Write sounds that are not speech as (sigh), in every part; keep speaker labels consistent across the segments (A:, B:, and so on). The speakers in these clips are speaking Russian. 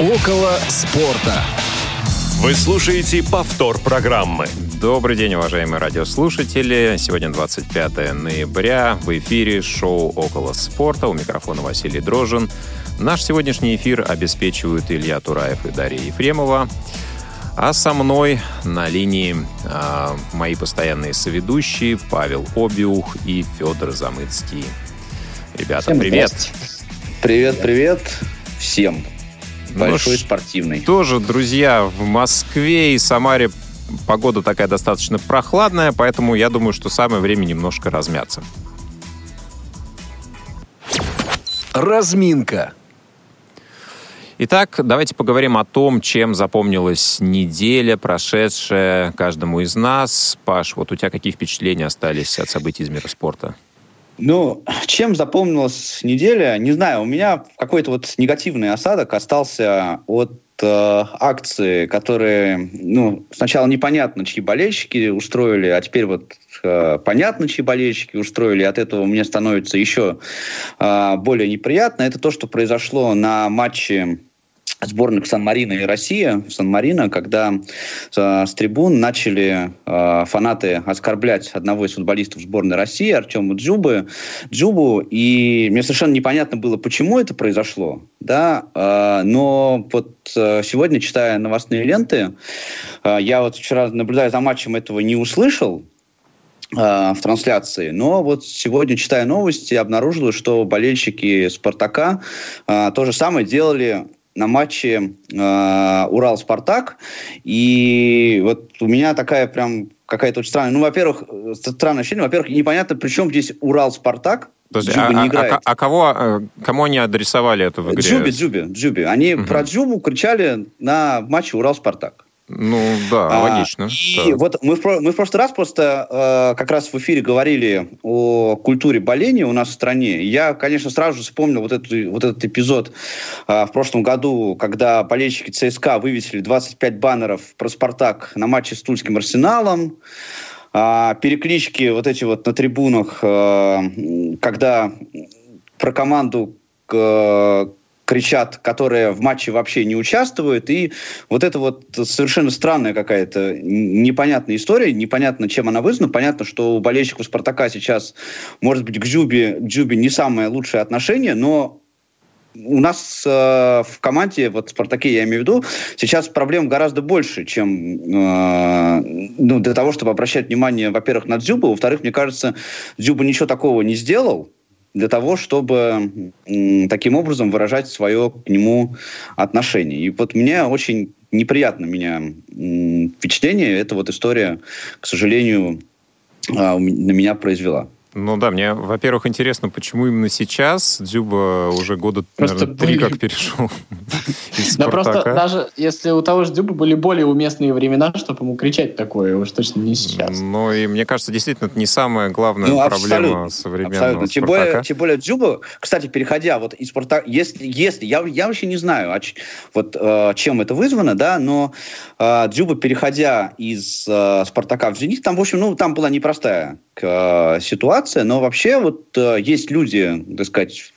A: Около спорта. Вы слушаете повтор программы.
B: Добрый день, уважаемые радиослушатели. Сегодня 25 ноября. В эфире шоу «Около спорта». У микрофона Василий Дрожин. Наш сегодняшний эфир обеспечивают Илья Тураев и Дарья Ефремова. А со мной на линии э, мои постоянные соведущие Павел Обиух и Федор Замыцкий. Ребята, Всем привет!
C: Привет, привет всем! Большой ну, спортивный.
B: Тоже, друзья, в Москве и Самаре погода такая достаточно прохладная, поэтому я думаю, что самое время немножко размяться.
A: Разминка.
B: Итак, давайте поговорим о том, чем запомнилась неделя, прошедшая каждому из нас. Паш, вот у тебя какие впечатления остались от событий из мира спорта?
C: Ну, (clears throat) чем запомнилась неделя? Не знаю, у меня какой-то вот негативный осадок остался от э, акции, которые, ну, сначала непонятно, чьи болельщики устроили, а теперь вот э, понятно, чьи болельщики устроили, от этого мне становится еще э, более неприятно. Это то, что произошло на матче сборных Сан-Марина и Россия в Сан-Марино, когда э, с трибун начали э, фанаты оскорблять одного из футболистов сборной России, Артема Джубы, Джубу, и мне совершенно непонятно было, почему это произошло, да, э, но вот э, сегодня, читая новостные ленты, э, я вот вчера, наблюдая за матчем, этого не услышал, э, в трансляции. Но вот сегодня, читая новости, обнаружила, что болельщики «Спартака» э, то же самое делали на матче э, Урал-Спартак. И вот у меня такая прям какая-то очень странная... Ну, во-первых, странное ощущение. Во-первых, непонятно, при чем здесь Урал-Спартак.
B: Подожди, Джуба а, не а, играет. А, а кого, э, кому они адресовали это в игре?
C: Джуби, Джуби, Джуби. Они угу. про Джубу кричали на матче Урал-Спартак.
B: Ну да, а, логично.
C: И да. вот мы в, мы в прошлый раз просто э, как раз в эфире говорили о культуре боления у нас в стране. Я, конечно, сразу же вспомнил вот, эту, вот этот эпизод э, в прошлом году, когда болельщики ЦСКА вывесили 25 баннеров про «Спартак» на матче с Тульским «Арсеналом». Э, переклички вот эти вот на трибунах, э, когда про команду кричат, которые в матче вообще не участвуют. И вот это вот совершенно странная какая-то непонятная история, непонятно, чем она вызвана. Понятно, что у болельщиков «Спартака» сейчас, может быть, к Джубе, Джубе не самое лучшее отношение, но у нас э, в команде, вот в «Спартаке» я имею в виду, сейчас проблем гораздо больше, чем э, ну, для того, чтобы обращать внимание, во-первых, на Дзюбу, во-вторых, мне кажется, Дзюба ничего такого не сделал, для того, чтобы таким образом выражать свое к нему отношение. И вот мне очень неприятно меня впечатление эта вот история, к сожалению, а, на меня произвела.
B: Ну да, мне, во-первых, интересно, почему именно сейчас Дзюба уже года, просто наверное, три как перешел (laughs)
D: из Да просто даже если у того же Дзюба были более уместные времена, чтобы ему кричать такое, уж точно не сейчас.
B: Ну и мне кажется, действительно, это не самая главная ну, проблема современного абсолютно.
C: Тем более, тем более Дзюба, кстати, переходя вот из Спартака, если, если я, я вообще не знаю, а, вот э, чем это вызвано, да, но э, Дзюба, переходя из э, Спартака в Зенит, там, в общем, ну, там была непростая э, ситуация, но вообще вот э, есть люди, так сказать,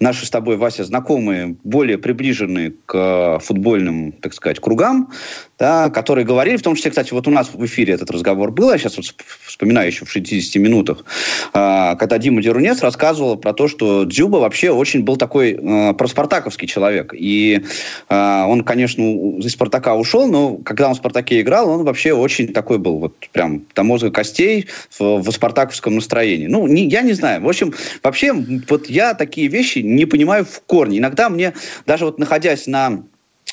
C: наши с тобой, Вася, знакомые, более приближенные к э, футбольным, так сказать, кругам, да, которые говорили, в том числе, кстати, вот у нас в эфире этот разговор был, я сейчас вот вспоминаю еще в 60 минутах, э, когда Дима Дерунец рассказывал про то, что Дзюба вообще очень был такой э, проспартаковский человек. И э, он, конечно, из Спартака ушел, но когда он в Спартаке играл, он вообще очень такой был, вот прям до мозга костей в, в спартаковском настроении. Ну, не, я не знаю. В общем, вообще, вот я такие вещи не понимаю в корне. Иногда мне, даже вот находясь на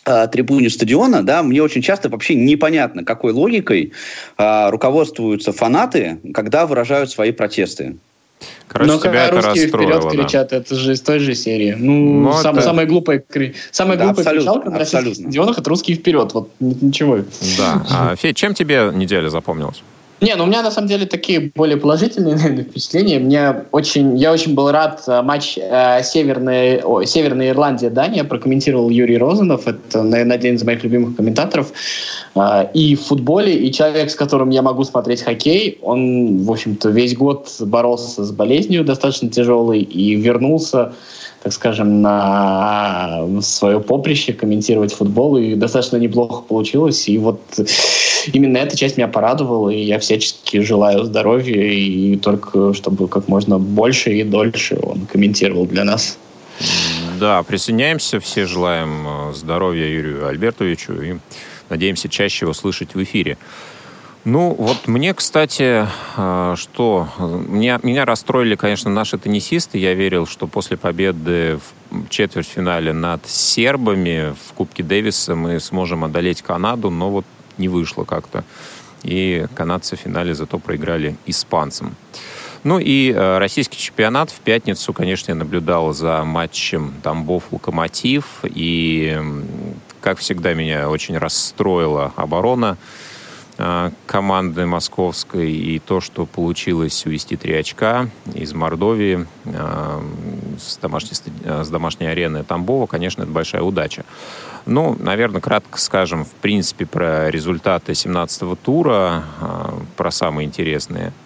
C: трибуне стадиона, да, мне очень часто вообще непонятно, какой логикой э, руководствуются фанаты, когда выражают свои протесты.
D: Короче, Но тебя это русские вперед да. кричат, это же из той же серии. Ну, Но ну, сам, это... самая глупая, самая да, глупая кричалка на российских стадионах это русские вперед. Вот ничего.
B: Да. А, Федь, чем тебе неделя запомнилась?
D: Не, ну у меня на самом деле такие более положительные (laughs) наверное, впечатления. Мне очень, я очень был рад э, матч э, Северной, о, Северной Ирландия Дания прокомментировал Юрий Розанов. Это, наверное, один из моих любимых комментаторов. Э, и в футболе, и человек, с которым я могу смотреть хоккей, он, в общем-то, весь год боролся с болезнью достаточно тяжелой и вернулся так скажем, на, свое поприще, комментировать футбол, и достаточно неплохо получилось. И вот именно эта часть меня порадовала, и я всячески желаю здоровья, и только чтобы как можно больше и дольше он комментировал для нас.
B: Да, присоединяемся, все желаем э, здоровья Юрию Альбертовичу и надеемся чаще его слышать в эфире. Ну, вот мне, кстати, э, что... Меня, меня расстроили, конечно, наши теннисисты. Я верил, что после победы в четвертьфинале над сербами в Кубке Дэвиса мы сможем одолеть Канаду, но вот не вышло как-то. И канадцы в финале зато проиграли испанцам. Ну и э, российский чемпионат в пятницу, конечно, я наблюдал за матчем Тамбов-Локомотив. И, как всегда, меня очень расстроила оборона э, команды московской и то, что получилось увести три очка из Мордовии э, с домашней, э, с домашней арены Тамбова, конечно, это большая удача. Ну, наверное, кратко скажем, в принципе, про результаты 17-го тура, э, про самые интересные –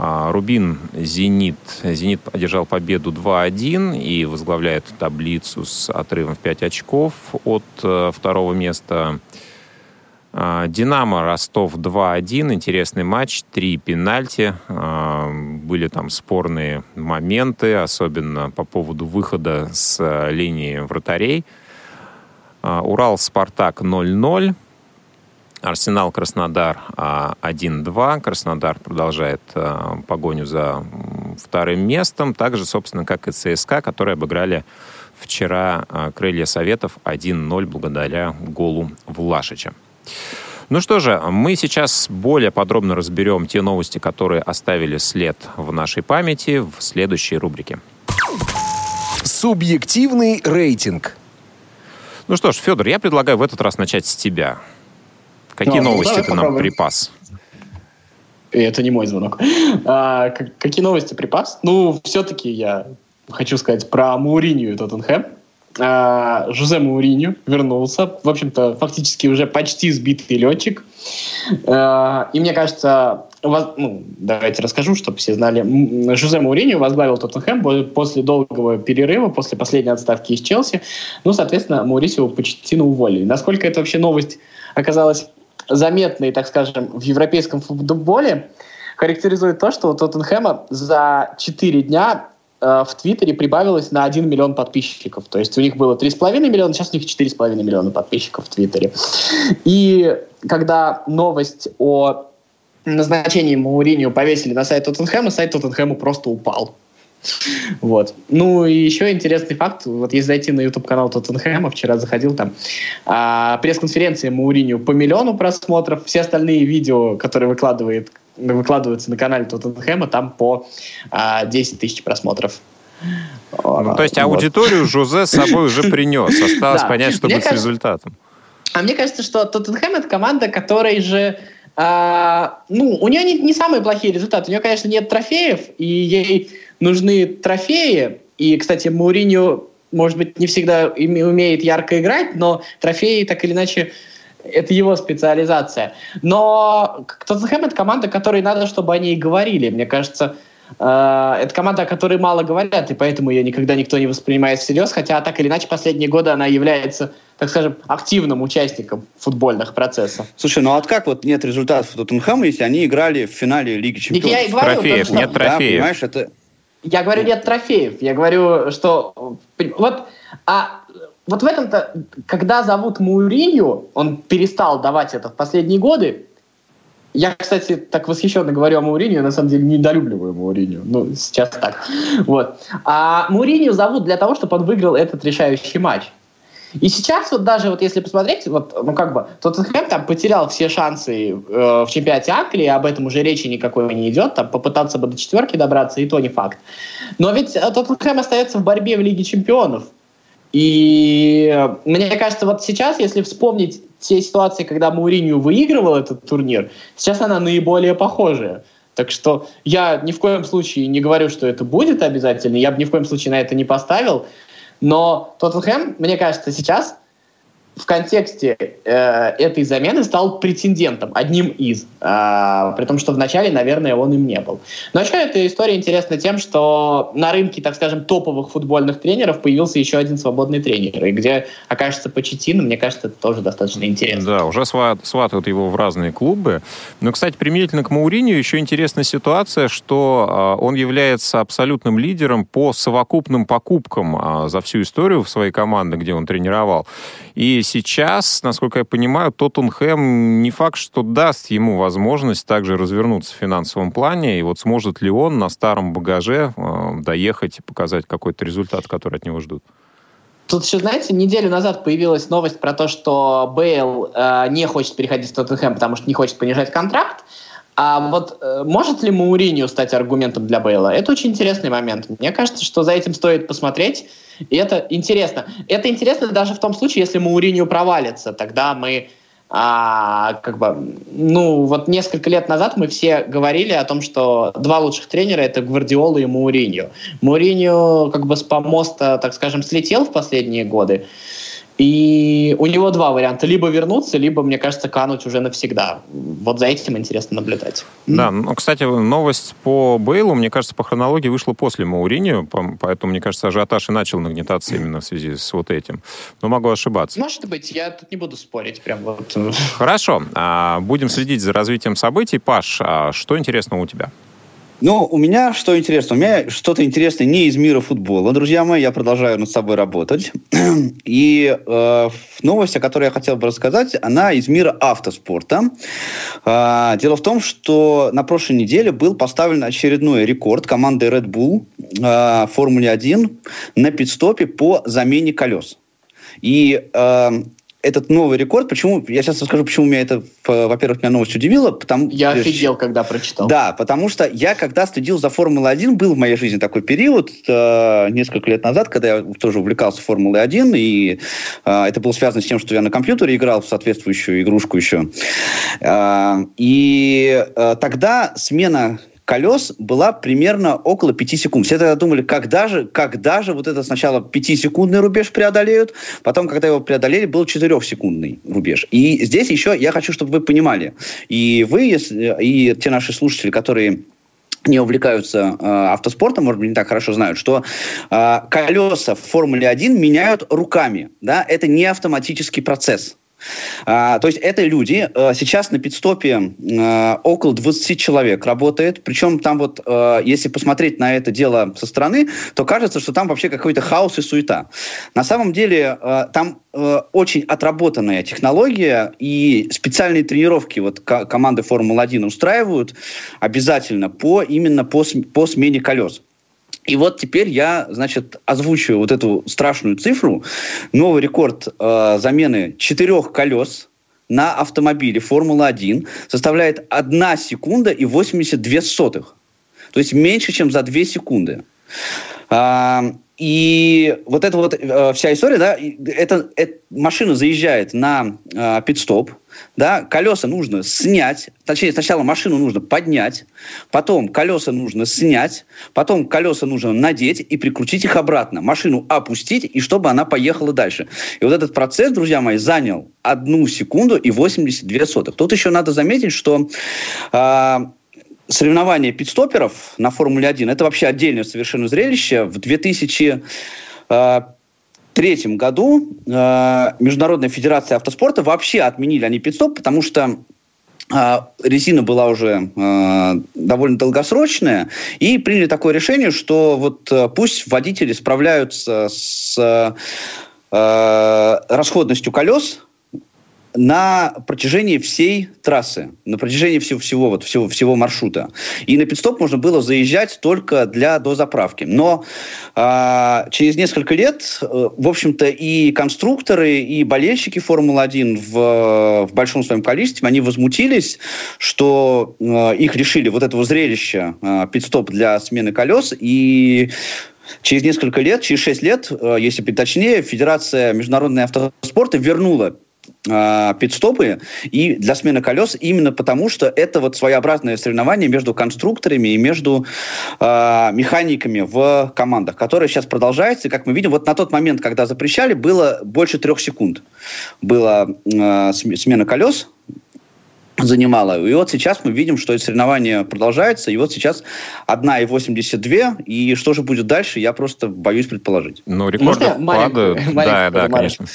B: а, Рубин «Зенит». «Зенит» одержал победу 2-1 и возглавляет таблицу с отрывом в 5 очков от э, второго места. А, «Динамо» Ростов 2-1. Интересный матч. Три пенальти. А, были там спорные моменты, особенно по поводу выхода с э, линии вратарей. Урал «Спартак» 0-0. Арсенал Краснодар 1-2. А, Краснодар продолжает а, погоню за вторым местом. Так же, собственно, как и ЦСКА, которые обыграли вчера а, Крылья Советов 1-0 благодаря голу Влашича. Ну что же, мы сейчас более подробно разберем те новости, которые оставили след в нашей памяти в следующей рубрике.
A: Субъективный рейтинг.
B: Ну что ж, Федор, я предлагаю в этот раз начать с тебя. Какие ну, новости ты нам припас?
D: Это не мой звонок. А, какие новости припас? Ну, все-таки я хочу сказать про Мауринию и Тоттенхэм. А, Жузе Мауриню вернулся. В общем-то, фактически уже почти сбитый летчик. А, и мне кажется. Ну, давайте расскажу, чтобы все знали. Жузе Мауриню возглавил Тоттенхэм после долгого перерыва, после последней отставки из Челси. Ну, соответственно, Маурисио Почтину уволили. Насколько это вообще новость оказалась заметный, так скажем, в европейском футболе, характеризует то, что у Тоттенхэма за 4 дня э, в Твиттере прибавилось на 1 миллион подписчиков. То есть у них было 3,5 миллиона, сейчас у них 4,5 миллиона подписчиков в Твиттере. И когда новость о назначении Мауринio повесили на сайт Тоттенхэма, сайт Тоттенхэма просто упал. Вот. Ну и еще интересный факт, вот если зайти на YouTube-канал Тоттенхэма, вчера заходил там, а, пресс-конференция Мауриню по миллиону просмотров, все остальные видео, которые выкладывает, выкладываются на канале Тоттенхэма, там по а, 10 тысяч просмотров.
B: Ну, то есть аудиторию вот. Жозе с собой уже принес. Осталось да. понять, что будет кажется, с результатом.
D: А мне кажется, что Тоттенхэм это команда, которая же а, ну, у нее не, не самые плохие результаты. У нее, конечно, нет трофеев, и ей нужны трофеи. И, кстати, Мауриньо, может быть, не всегда умеет ярко играть, но трофеи так или иначе это его специализация. Но Тоттенхэм — это команда, которой надо, чтобы они и говорили. Мне кажется, это команда, о которой мало говорят, и поэтому ее никогда никто не воспринимает всерьез, хотя так или иначе последние годы она является так скажем, активным участником футбольных процессов.
C: Слушай, ну а как вот нет результатов Тоттенхэма, если они играли в финале Лиги Чемпионов?
B: Я и говорю, трофеев, нет трофеев. Да, понимаешь, это...
D: Я говорю, нет трофеев. Я говорю, что... Вот, а вот в этом-то, когда зовут Муринью, он перестал давать это в последние годы, я, кстати, так восхищенно говорю о Мауринio, на самом деле недолюбливаю Мауринio. Ну, сейчас так. Вот. А Мауринio зовут для того, чтобы он выиграл этот решающий матч. И сейчас вот даже вот если посмотреть, вот, ну как бы, Тоттенхэм там потерял все шансы э, в чемпионате Англии, об этом уже речи никакой не идет, там попытаться бы до четверки добраться, и то не факт. Но ведь э, Тоттенхэм остается в борьбе в Лиге чемпионов. И э, мне кажется, вот сейчас, если вспомнить те ситуации, когда Мауринью выигрывал этот турнир, сейчас она наиболее похожая. Так что я ни в коем случае не говорю, что это будет обязательно, я бы ни в коем случае на это не поставил, но Тоттенхэм, мне кажется, сейчас в контексте э, этой замены стал претендентом, одним из. Э, при том, что вначале, наверное, он им не был. Но еще эта история интересна тем, что на рынке, так скажем, топовых футбольных тренеров появился еще один свободный тренер. И где окажется Почетина, мне кажется, это тоже достаточно интересно.
B: Да, уже сват, сватают его в разные клубы. Но, кстати, применительно к Мауринию еще интересная ситуация, что э, он является абсолютным лидером по совокупным покупкам э, за всю историю в своей команде, где он тренировал. И сейчас, насколько я понимаю, Тоттенхэм не факт, что даст ему возможность также развернуться в финансовом плане. И вот сможет ли он на старом багаже э, доехать и показать какой-то результат, который от него ждут?
D: Тут еще, знаете, неделю назад появилась новость про то, что Бейл э, не хочет переходить в Тоттенхэм, потому что не хочет понижать контракт. А вот э, может ли Мауринio стать аргументом для Бейла? Это очень интересный момент. Мне кажется, что за этим стоит посмотреть. И это интересно. Это интересно даже в том случае, если Мауриньо провалится. Тогда мы а, как бы, ну, вот несколько лет назад мы все говорили о том, что два лучших тренера это Гвардиола и Мауриньо. Мауриньо как бы с помоста, так скажем, слетел в последние годы. И у него два варианта. Либо вернуться, либо, мне кажется, кануть уже навсегда. Вот за этим интересно наблюдать.
B: Да, ну, кстати, новость по Бейлу, мне кажется, по хронологии вышла после Маурини, поэтому, мне кажется, ажиотаж и начал нагнетаться именно в связи с вот этим. Но могу ошибаться.
D: Может быть, я тут не буду спорить. Прям вот.
B: Хорошо. А, будем следить за развитием событий. Паш, а что интересного у тебя?
C: Ну, у меня что интересно? У меня что-то интересное не из мира футбола, друзья мои. Я продолжаю над собой работать. (clears throat) И э, новость, о которой я хотел бы рассказать, она из мира автоспорта. Э, дело в том, что на прошлой неделе был поставлен очередной рекорд команды Red Bull э, Формуле 1 на пидстопе по замене колес. И э, этот новый рекорд. Почему? Я сейчас расскажу, почему меня это, во-первых, меня новость удивила. Потому,
D: я офигел, когда прочитал.
C: Да, потому что я, когда следил за Формулой-1, был в моей жизни такой период, э, несколько лет назад, когда я тоже увлекался Формулой-1, и э, это было связано с тем, что я на компьютере играл в соответствующую игрушку еще. Э, и э, тогда смена колес была примерно около 5 секунд. Все тогда думали, когда же, когда же вот это сначала 5-секундный рубеж преодолеют, потом, когда его преодолели, был 4-секундный рубеж. И здесь еще я хочу, чтобы вы понимали, и вы, и те наши слушатели, которые не увлекаются э, автоспортом, может быть, не так хорошо знают, что э, колеса в Формуле 1 меняют руками. Да? Это не автоматический процесс. А, то есть это люди. А, сейчас на пидстопе а, около 20 человек работает. Причем там вот, а, если посмотреть на это дело со стороны, то кажется, что там вообще какой-то хаос и суета. На самом деле там очень отработанная технология и специальные тренировки вот команды Формулы-1 устраивают обязательно по, именно по, по смене колес. И вот теперь я, значит, озвучиваю вот эту страшную цифру. Новый рекорд э, замены четырех колес на автомобиле Формула-1 составляет 1 секунда и 82 сотых. То есть меньше, чем за 2 секунды. А, и вот эта вот э, вся история, да, это, это машина заезжает на э, пит-стоп, да, колеса нужно снять, точнее, сначала машину нужно поднять, потом колеса нужно снять, потом колеса нужно надеть и прикрутить их обратно, машину опустить, и чтобы она поехала дальше. И вот этот процесс, друзья мои, занял одну секунду и 82 сотых. Тут еще надо заметить, что э, соревнования пидстоперов на Формуле-1 это вообще отдельное совершенно зрелище. В 2003 э, году э, Международная федерация автоспорта вообще отменили они пидстоп, потому что э, резина была уже э, довольно долгосрочная, и приняли такое решение, что вот э, пусть водители справляются с э, расходностью колес, на протяжении всей трассы, на протяжении всего, всего, вот, всего, всего маршрута. И на пидстоп можно было заезжать только для дозаправки. Но э, через несколько лет, э, в общем-то, и конструкторы, и болельщики Формулы-1 в, в большом своем количестве, они возмутились, что э, их решили вот этого зрелища э, пидстоп для смены колес, и Через несколько лет, через 6 лет, э, если быть точнее, Федерация международного автоспорта вернула э, пидстопы и для смены колес именно потому, что это вот своеобразное соревнование между конструкторами и между э, механиками в командах, которое сейчас продолжается. И, как мы видим, вот на тот момент, когда запрещали, было больше трех секунд. Была э, смена колес, занимала. И вот сейчас мы видим, что это соревнование продолжается, и вот сейчас 1,82, и что же будет дальше, я просто боюсь предположить.
B: Ну, рекорды падают. Да, да, конечно.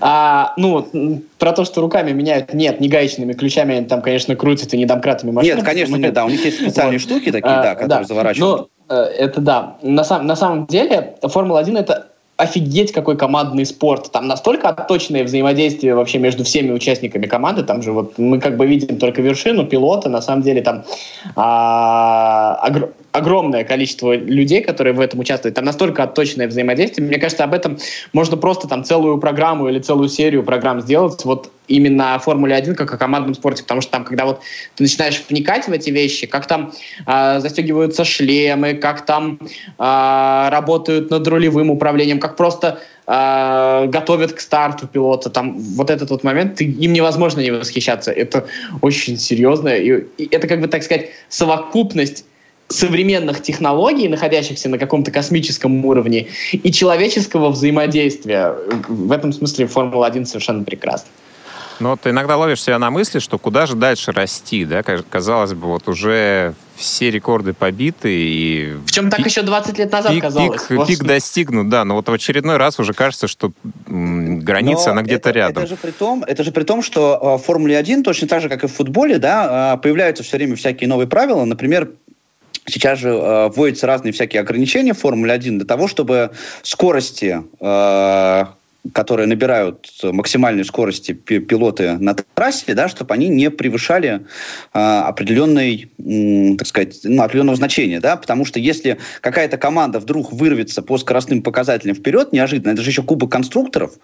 D: А, ну, про то, что руками меняют, нет, не гаечными ключами, они там, конечно, крутят и не домкратами машины.
C: Нет, конечно, нет, да, у них есть специальные штуки такие, да, которые заворачивают.
D: Ну, это да. На, сам, на самом деле, Формула-1 это офигеть какой командный спорт. Там настолько отточенное взаимодействие вообще между всеми участниками команды. Там же вот мы как бы видим только вершину пилота. На самом деле там а, огр огромное количество людей, которые в этом участвуют. Там настолько отточенное взаимодействие. Мне кажется, об этом можно просто там целую программу или целую серию программ сделать. Вот именно о Формуле 1 как о командном спорте, потому что там, когда вот ты начинаешь вникать в эти вещи, как там э, застегиваются шлемы, как там э, работают над рулевым управлением, как просто э, готовят к старту пилота, там вот этот вот момент, им невозможно не восхищаться. Это очень серьезно, и, и это как бы, так сказать, совокупность современных технологий, находящихся на каком-то космическом уровне, и человеческого взаимодействия. В этом смысле Формула-1 совершенно прекрасна.
B: Но ну, ты иногда ловишь себя на мысли, что куда же дальше расти, да? Казалось бы, вот уже все рекорды побиты и...
D: Причем так еще 20 лет назад
B: пик,
D: казалось.
B: Пик, пик достигнут, да, но вот в очередной раз уже кажется, что граница, но она где-то рядом.
C: Это же, при том, это же при том, что а, в Формуле 1, точно так же, как и в футболе, да, а, появляются все время всякие новые правила. Например, Сейчас же э, вводятся разные всякие ограничения в Формуле 1 для того, чтобы скорости э, которые набирают максимальной скорости пилоты на трассе, да, чтобы они не превышали э, определенной, э, так сказать, ну, определенного значения, да, потому что если какая-то команда вдруг вырвется по скоростным показателям вперед, неожиданно, это же еще кубок конструкторов,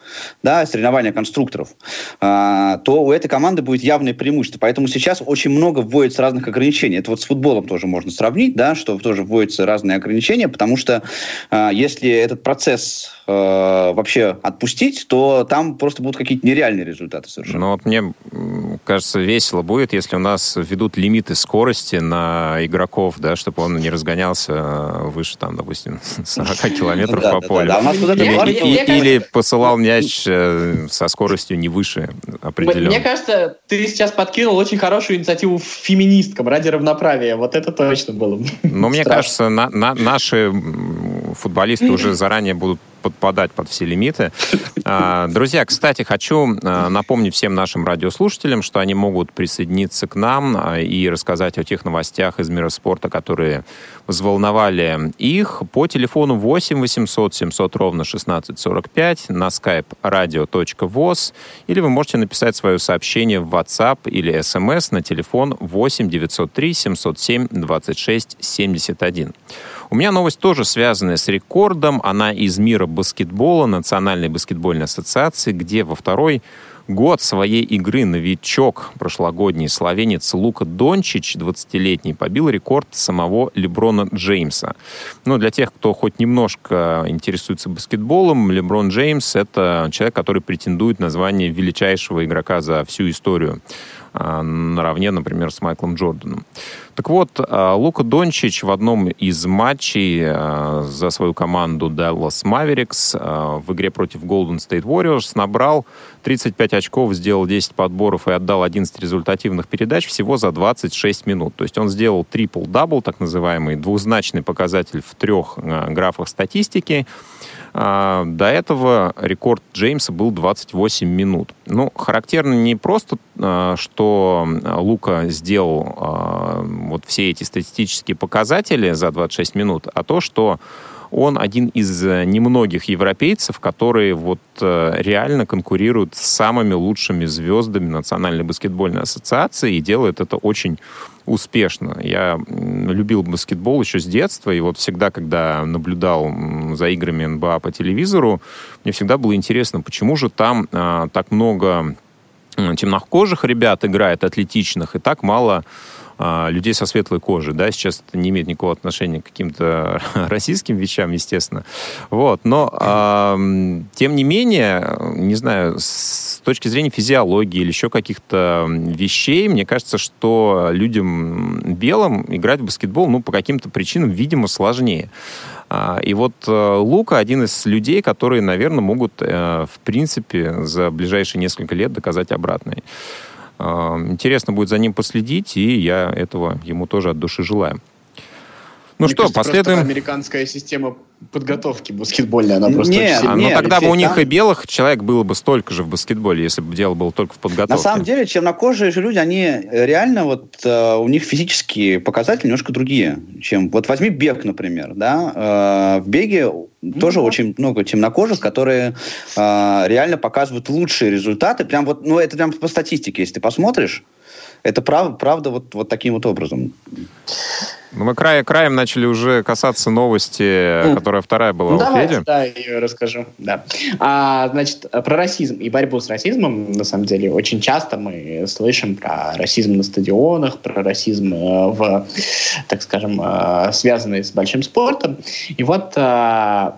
C: да, соревнования конструкторов, э, то у этой команды будет явное преимущество. Поэтому сейчас очень много вводится разных ограничений. Это вот с футболом тоже можно сравнить, да, что тоже вводятся разные ограничения, потому что э, если этот процесс э, вообще отпустить запустить, то там просто будут какие-то нереальные результаты совершенно.
B: Ну вот мне кажется, весело будет, если у нас ведут лимиты скорости на игроков, да, чтобы он не разгонялся выше, там, допустим, (laughs) 40 километров по полю. Или посылал мяч э, со скоростью не выше определенной.
D: Мне кажется, ты сейчас подкинул очень хорошую инициативу феминисткам ради равноправия. Вот это точно было бы.
B: Ну, мне кажется, наши футболисты уже заранее будут подпадать под все лимиты. А, друзья, кстати, хочу а, напомнить всем нашим радиослушателям, что они могут присоединиться к нам а, и рассказать о тех новостях из мира спорта, которые взволновали их по телефону 8 800 700 ровно 1645 на skype radio.voz или вы можете написать свое сообщение в WhatsApp или SMS на телефон 8 903 707 26 71. У меня новость тоже связанная с рекордом. Она из мира баскетбола, Национальной баскетбольной ассоциации, где во второй год своей игры новичок, прошлогодний словенец Лука Дончич, 20-летний, побил рекорд самого Леброна Джеймса. Ну, для тех, кто хоть немножко интересуется баскетболом, Леброн Джеймс — это человек, который претендует на звание величайшего игрока за всю историю наравне, например, с Майклом Джорданом. Так вот, а, Лука Дончич в одном из матчей а, за свою команду Dallas Mavericks в игре против Golden State Warriors набрал 35 очков, сделал 10 подборов и отдал 11 результативных передач всего за 26 минут. То есть он сделал трипл-дабл, так называемый, двузначный показатель в трех графах статистики. А, до этого рекорд Джеймса был 28 минут. Ну, характерно не просто, а, что Лука сделал а, вот все эти статистические показатели за 26 минут, а то, что он один из немногих европейцев, которые вот реально конкурируют с самыми лучшими звездами Национальной баскетбольной ассоциации и делает это очень успешно. Я любил баскетбол еще с детства, и вот всегда, когда наблюдал за играми НБА по телевизору, мне всегда было интересно, почему же там а, так много темнокожих ребят играет, атлетичных, и так мало людей со светлой кожей, да, сейчас это не имеет никакого отношения к каким-то (laughs) российским вещам, естественно, вот, но, э, тем не менее, не знаю, с точки зрения физиологии или еще каких-то вещей, мне кажется, что людям белым играть в баскетбол, ну, по каким-то причинам, видимо, сложнее. А, и вот э, Лука один из людей, которые, наверное, могут, э, в принципе, за ближайшие несколько лет доказать обратное. А, интересно будет за ним последить, и я этого ему тоже от души желаю.
D: Ну Мне что, кажется, последуем... Американская система подготовки баскетбольной, она просто
B: нет, очень... нет, Но тогда бы у них там... и белых человек было бы столько же в баскетболе, если бы дело было только в подготовке.
C: На самом деле, чернокожие же люди, они реально вот э, у них физические показатели немножко другие, чем... Вот возьми бег, например, да, э, в беге ну, тоже да. очень много темнокожих, которые э, реально показывают лучшие результаты, прям вот, ну это прям по статистике, если ты посмотришь, это прав, правда вот, вот таким вот образом.
B: Ну, мы край, краем начали уже касаться новости, mm. которая вторая была ну, у давайте, Феди.
D: Да, я расскажу. Да. А, значит, про расизм и борьбу с расизмом, на самом деле, очень часто мы слышим про расизм на стадионах, про расизм э, в, так скажем, э, связанный с большим спортом. И вот Э,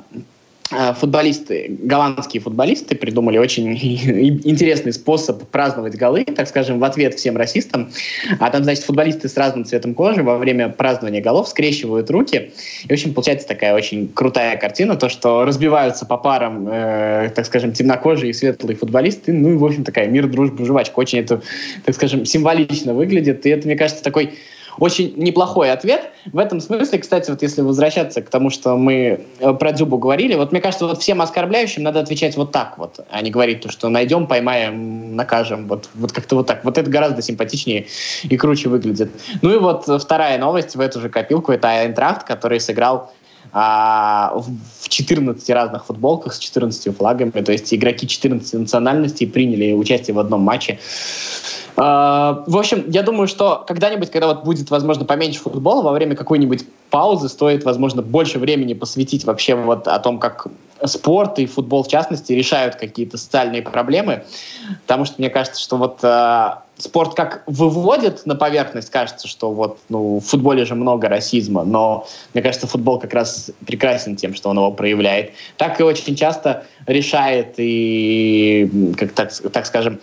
D: футболисты, голландские футболисты придумали очень (laughs) интересный способ праздновать голы, так скажем, в ответ всем расистам. А там, значит, футболисты с разным цветом кожи во время празднования голов скрещивают руки. И, в общем, получается такая очень крутая картина, то, что разбиваются по парам, э, так скажем, темнокожие и светлые футболисты. Ну и, в общем, такая мир, дружба, жвачка. Очень это, так скажем, символично выглядит. И это, мне кажется, такой очень неплохой ответ. В этом смысле, кстати, вот если возвращаться к тому, что мы э, про Дзюбу говорили, вот мне кажется, вот всем оскорбляющим надо отвечать вот так вот, а не говорить то, что найдем, поймаем, накажем. Вот, вот как-то вот так. Вот это гораздо симпатичнее и круче выглядит. Ну и вот вторая новость в эту же копилку, это Айнтрахт, который сыграл а, в 14 разных футболках с 14 флагами. То есть игроки 14 национальностей приняли участие в одном матче. А, в общем, я думаю, что когда-нибудь, когда вот будет, возможно, поменьше футбола, во время какой-нибудь паузы стоит, возможно, больше времени посвятить вообще вот о том, как спорт и футбол в частности решают какие-то социальные проблемы, потому что мне кажется, что вот э, спорт как выводит на поверхность, кажется, что вот ну, в футболе же много расизма, но мне кажется, футбол как раз прекрасен тем, что он его проявляет. Так и очень часто решает и, как так, так скажем,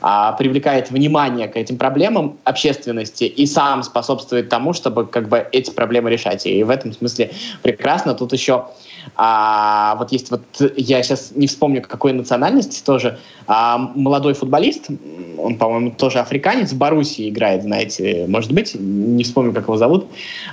D: а, привлекает внимание к этим проблемам общественности и сам способствует тому, чтобы как бы эти проблемы решать. И в этом смысле прекрасно. Тут еще а, вот есть вот, я сейчас не вспомню, какой национальности тоже, а, молодой футболист, он, по-моему, тоже африканец, в Боруссии играет, знаете, может быть, не вспомню, как его зовут.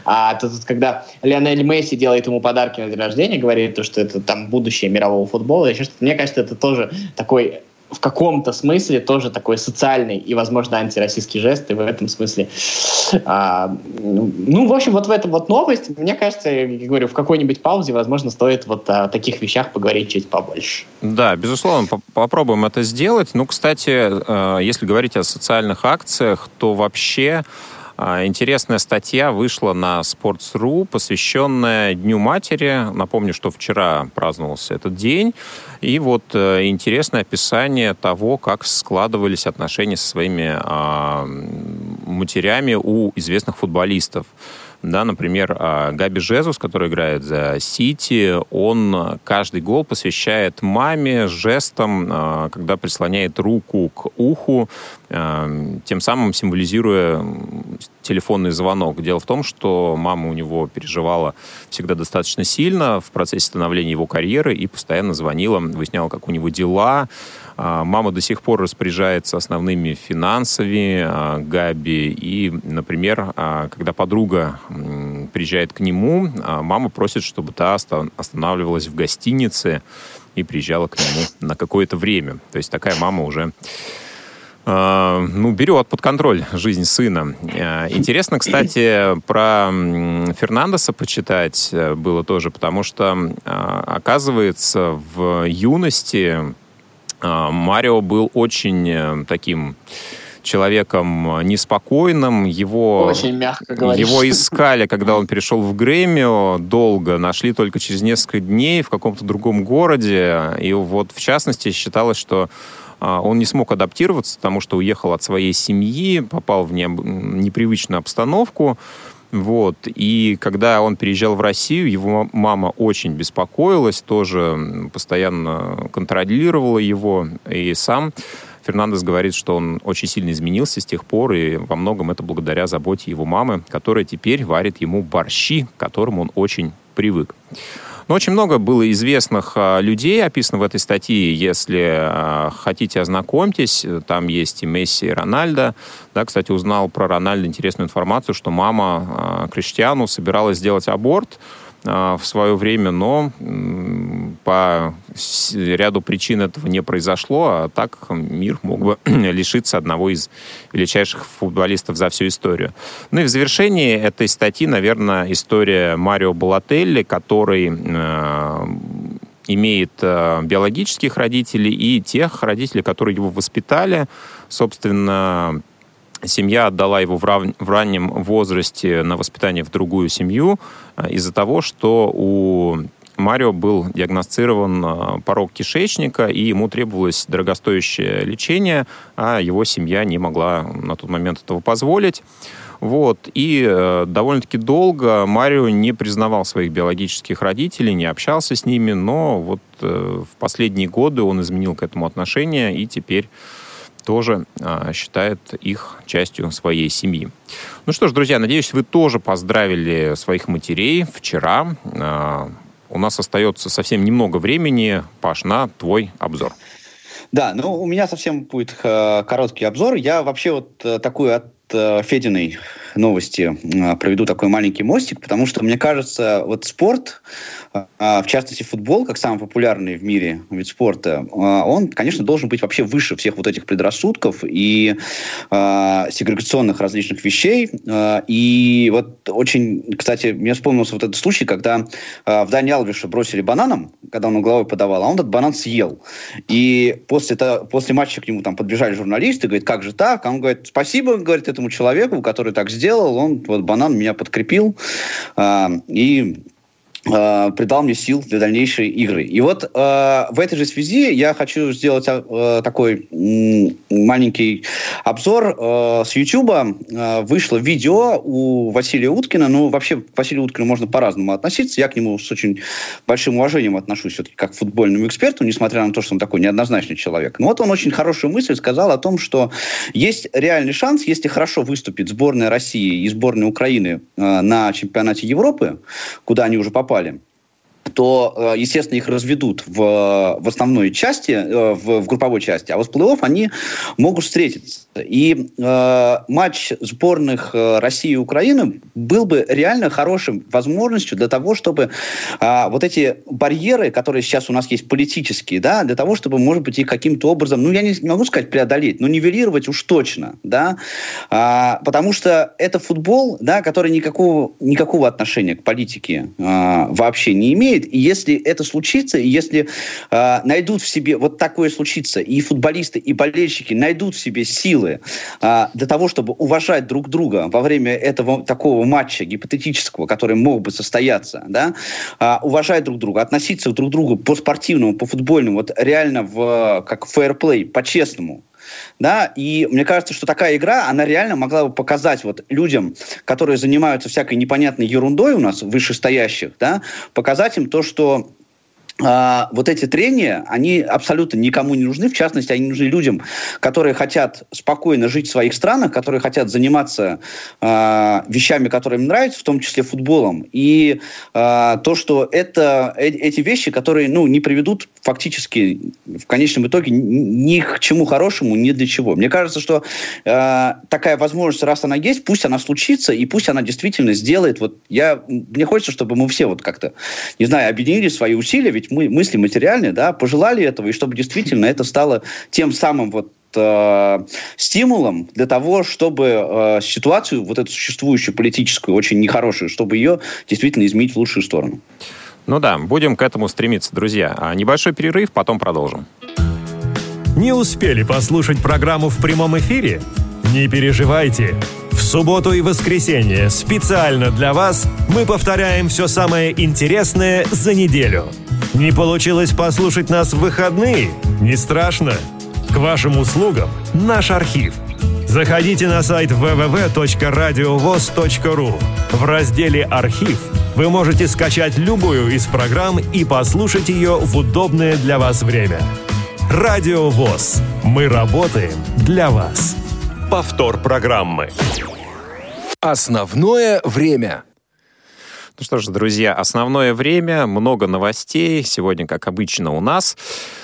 D: А, то, когда Лионель Месси делает ему подарки на день рождения, говорит, то, что это там будущее мирового футбола, еще что-то. Мне кажется, это тоже такой в каком-то смысле тоже такой социальный и, возможно, антироссийский жест, и в этом смысле... А, ну, в общем, вот в этом вот новость, мне кажется, я говорю, в какой-нибудь паузе, возможно, стоит вот о таких вещах поговорить чуть побольше.
B: Да, безусловно, попробуем это сделать. Ну, кстати, э, если говорить о социальных акциях, то вообще интересная статья вышла на Sports.ru, посвященная Дню матери. Напомню, что вчера праздновался этот день. И вот э, интересное описание того, как складывались отношения со своими а, матерями у известных футболистов. Да, например, а, Габи Жезус, который играет за Сити, он каждый гол посвящает маме жестом, а, когда прислоняет руку к уху, а, тем самым символизируя телефонный звонок. Дело в том, что мама у него переживала всегда достаточно сильно в процессе становления его карьеры и постоянно звонила, выясняла, как у него дела, а, мама до сих пор распоряжается основными финансами а, Габи. И, например, а, когда подруга приезжает к нему, мама просит, чтобы та останавливалась в гостинице и приезжала к нему на какое-то время. То есть такая мама уже ну, берет под контроль жизнь сына. Интересно, кстати, про Фернандеса почитать э, было тоже, потому что, оказывается, в юности а, Марио был очень э, таким человеком неспокойным. Его,
D: Очень мягко говоришь.
B: Его искали, когда он перешел в Грэмио долго. Нашли только через несколько дней в каком-то другом городе. И вот, в частности, считалось, что а, он не смог адаптироваться, потому что уехал от своей семьи, попал в непривычную обстановку. Вот. И когда он переезжал в Россию, его мама очень беспокоилась, тоже постоянно контролировала его. И сам Фернандес говорит, что он очень сильно изменился с тех пор, и во многом это благодаря заботе его мамы, которая теперь варит ему борщи, к которым он очень привык. Но очень много было известных а, людей описано в этой статье. Если а, хотите, ознакомьтесь. Там есть и Месси, и Рональдо. Да, кстати, узнал про Рональдо интересную информацию, что мама а, Криштиану собиралась сделать аборт в свое время, но по ряду причин этого не произошло, а так мир мог бы (clears throat) лишиться одного из величайших футболистов за всю историю. Ну и в завершении этой статьи, наверное, история Марио Балателли, который э, имеет э, биологических родителей и тех родителей, которые его воспитали. Собственно, семья отдала его в, рав... в раннем возрасте на воспитание в другую семью э, из-за того, что у Марио был диагностирован э, порог кишечника, и ему требовалось дорогостоящее лечение, а его семья не могла на тот момент этого позволить. Вот. И э, довольно-таки долго Марио не признавал своих биологических родителей, не общался с ними, но вот э, в последние годы он изменил к этому отношение и теперь тоже э, считает их частью своей семьи. Ну что ж, друзья, надеюсь, вы тоже поздравили своих матерей вчера. Э, у нас остается совсем немного времени. Паш, на твой обзор.
C: Да, ну у меня совсем будет э, короткий обзор. Я вообще вот э, такую от Фединой новости э, проведу такой маленький мостик, потому что мне кажется, вот спорт а, в частности футбол, как самый популярный в мире вид спорта, он, конечно, должен быть вообще выше всех вот этих предрассудков и э, сегрегационных различных вещей. И вот очень, кстати, мне вспомнился вот этот случай, когда в Дани Алвиша бросили бананом, когда он угловой подавал, а он этот банан съел. И после, это, после матча к нему там подбежали журналисты, говорит, как же так? А он говорит, спасибо, говорит, этому человеку, который так сделал, он вот банан меня подкрепил. И э, придал мне сил для дальнейшей игры. И вот э, в этой же связи я хочу сделать э, такой э, маленький обзор. Э, с YouTube э, вышло видео у Василия Уткина. Ну, вообще, к Василию Уткину можно по-разному относиться. Я к нему с очень большим уважением отношусь все-таки как к футбольному эксперту, несмотря на то, что он такой неоднозначный человек. Но вот он очень хорошую мысль сказал о том, что есть реальный шанс, если хорошо выступит сборная России и сборная Украины э, на чемпионате Европы, куда они уже попали, попали то, э, естественно, их разведут в, в основной части, э, в, в групповой части, а в плей-офф они могут встретиться. И э, матч сборных э, России и Украины был бы реально хорошим возможностью для того, чтобы э, вот эти барьеры, которые сейчас у нас есть политические, да, для того, чтобы, может быть, их каким-то образом, ну, я не могу сказать преодолеть, но нивелировать уж точно, да, э, потому что это футбол, да, который никакого, никакого отношения к политике э, вообще не имеет, имеет. И если это случится, если э, найдут в себе, вот такое случится, и футболисты, и болельщики найдут в себе силы э, для того, чтобы уважать друг друга во время этого такого матча гипотетического, который мог бы состояться, да, э, уважать друг друга, относиться друг к другу по спортивному, по футбольному, вот реально в, как фэрплей, по-честному, да, и мне кажется, что такая игра, она реально могла бы показать вот людям, которые занимаются всякой непонятной ерундой у нас, вышестоящих, да, показать им то, что а, вот эти трения, они абсолютно никому не нужны. В частности, они нужны людям, которые хотят спокойно жить в своих странах, которые хотят заниматься э, вещами, которые им нравятся, в том числе футболом. И э, то, что это э, эти вещи, которые ну, не приведут фактически в конечном итоге ни к чему хорошему, ни для чего. Мне кажется, что э, такая возможность, раз она есть, пусть она случится, и пусть она действительно сделает. Вот я, мне хочется, чтобы мы все вот как-то, не знаю, объединили свои усилия, ведь мы, мысли материальные, да, пожелали этого, и чтобы действительно это стало тем самым вот э, стимулом для того, чтобы э, ситуацию, вот эту существующую политическую, очень нехорошую, чтобы ее действительно изменить в лучшую сторону.
B: Ну да, будем к этому стремиться, друзья. А небольшой перерыв, потом продолжим.
A: Не успели послушать программу в прямом эфире? Не переживайте. В субботу и воскресенье специально для вас мы повторяем все самое интересное за неделю – не получилось послушать нас в выходные? Не страшно. К вашим услугам наш архив. Заходите на сайт www.radiovoz.ru. В разделе «Архив» вы можете скачать любую из программ и послушать ее в удобное для вас время. Радио ВОЗ. Мы работаем для вас. Повтор программы.
B: Основное время. Ну что ж, друзья, основное время, много новостей. Сегодня, как обычно, у нас.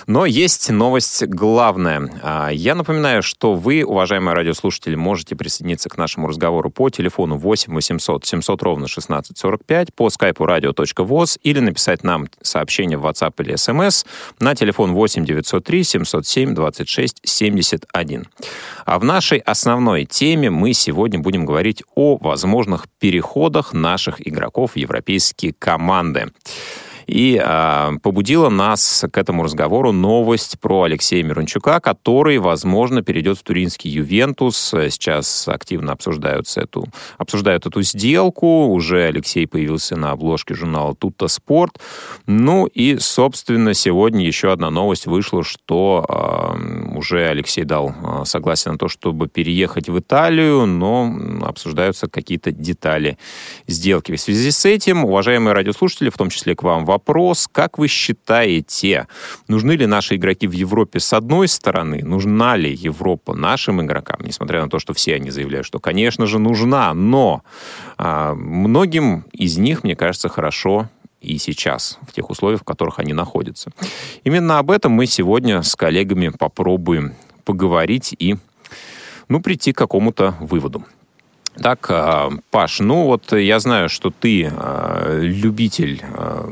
B: Но есть новость главная. А, я напоминаю, что вы, уважаемые радиослушатели, можете присоединиться к нашему разговору по телефону 8 800 700 ровно 1645, по скайпу radio.voz или написать нам сообщение в WhatsApp или SMS на телефон 8 903 707 26 71. А в нашей основной теме мы сегодня будем говорить о возможных переходах наших игроков европейские команды. И э, побудила нас к этому разговору новость про Алексея Мирончука, который, возможно, перейдет в туринский Ювентус. Сейчас активно обсуждаются эту, обсуждают эту сделку. Уже Алексей появился на обложке журнала «Тутто Спорт». Ну и, собственно, сегодня еще одна новость вышла, что э, уже Алексей дал э, согласие на то, чтобы переехать в Италию, но обсуждаются какие-то детали сделки. В связи с этим, уважаемые радиослушатели, в том числе к вам вопрос, вопрос, как вы считаете, нужны ли наши игроки в Европе с одной стороны, нужна ли Европа нашим игрокам, несмотря на то, что все они заявляют, что, конечно же, нужна, но а, многим из них, мне кажется, хорошо и сейчас, в тех условиях, в которых они находятся. Именно об этом мы сегодня с коллегами попробуем поговорить и ну, прийти к какому-то выводу. Так, а, Паш, ну вот я знаю, что ты а, любитель, а,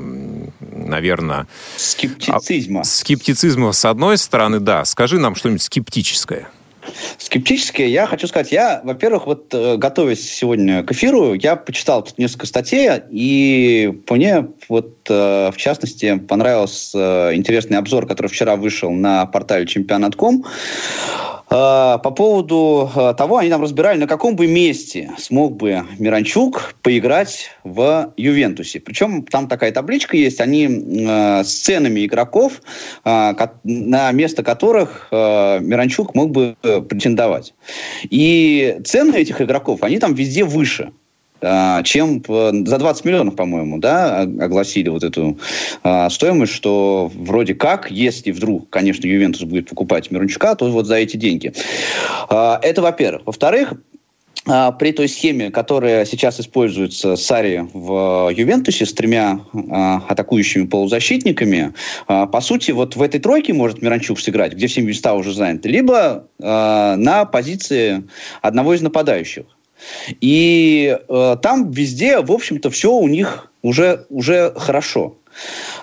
B: наверное...
C: Скептицизма.
B: Скептицизма с одной стороны, да. Скажи нам что-нибудь скептическое.
C: Скептическое, я хочу сказать, я, во-первых, вот э, готовясь сегодня к эфиру, я почитал тут несколько статей, и мне вот э, в частности понравился э, интересный обзор, который вчера вышел на портале чемпионат.ком по поводу э, того, они нам разбирали, на каком бы месте смог бы Миранчук поиграть в Ювентусе. Причем там такая табличка есть, они э, с ценами игроков, э, на место которых э, Миранчук мог бы э, претендовать. И цены этих игроков, они там везде выше. А, чем за 20 миллионов, по-моему, да, огласили вот эту а, стоимость, что вроде как, если вдруг, конечно, Ювентус будет покупать Мирончука, то вот за эти деньги. А, это, во-первых. Во-вторых, при той схеме, которая сейчас используется Сари в Ювентусе с тремя а, атакующими полузащитниками, а, по сути, вот в этой тройке может Миранчук сыграть, где все места уже заняты, либо а, на позиции одного из нападающих. И э, там везде, в общем-то, все у них уже, уже хорошо.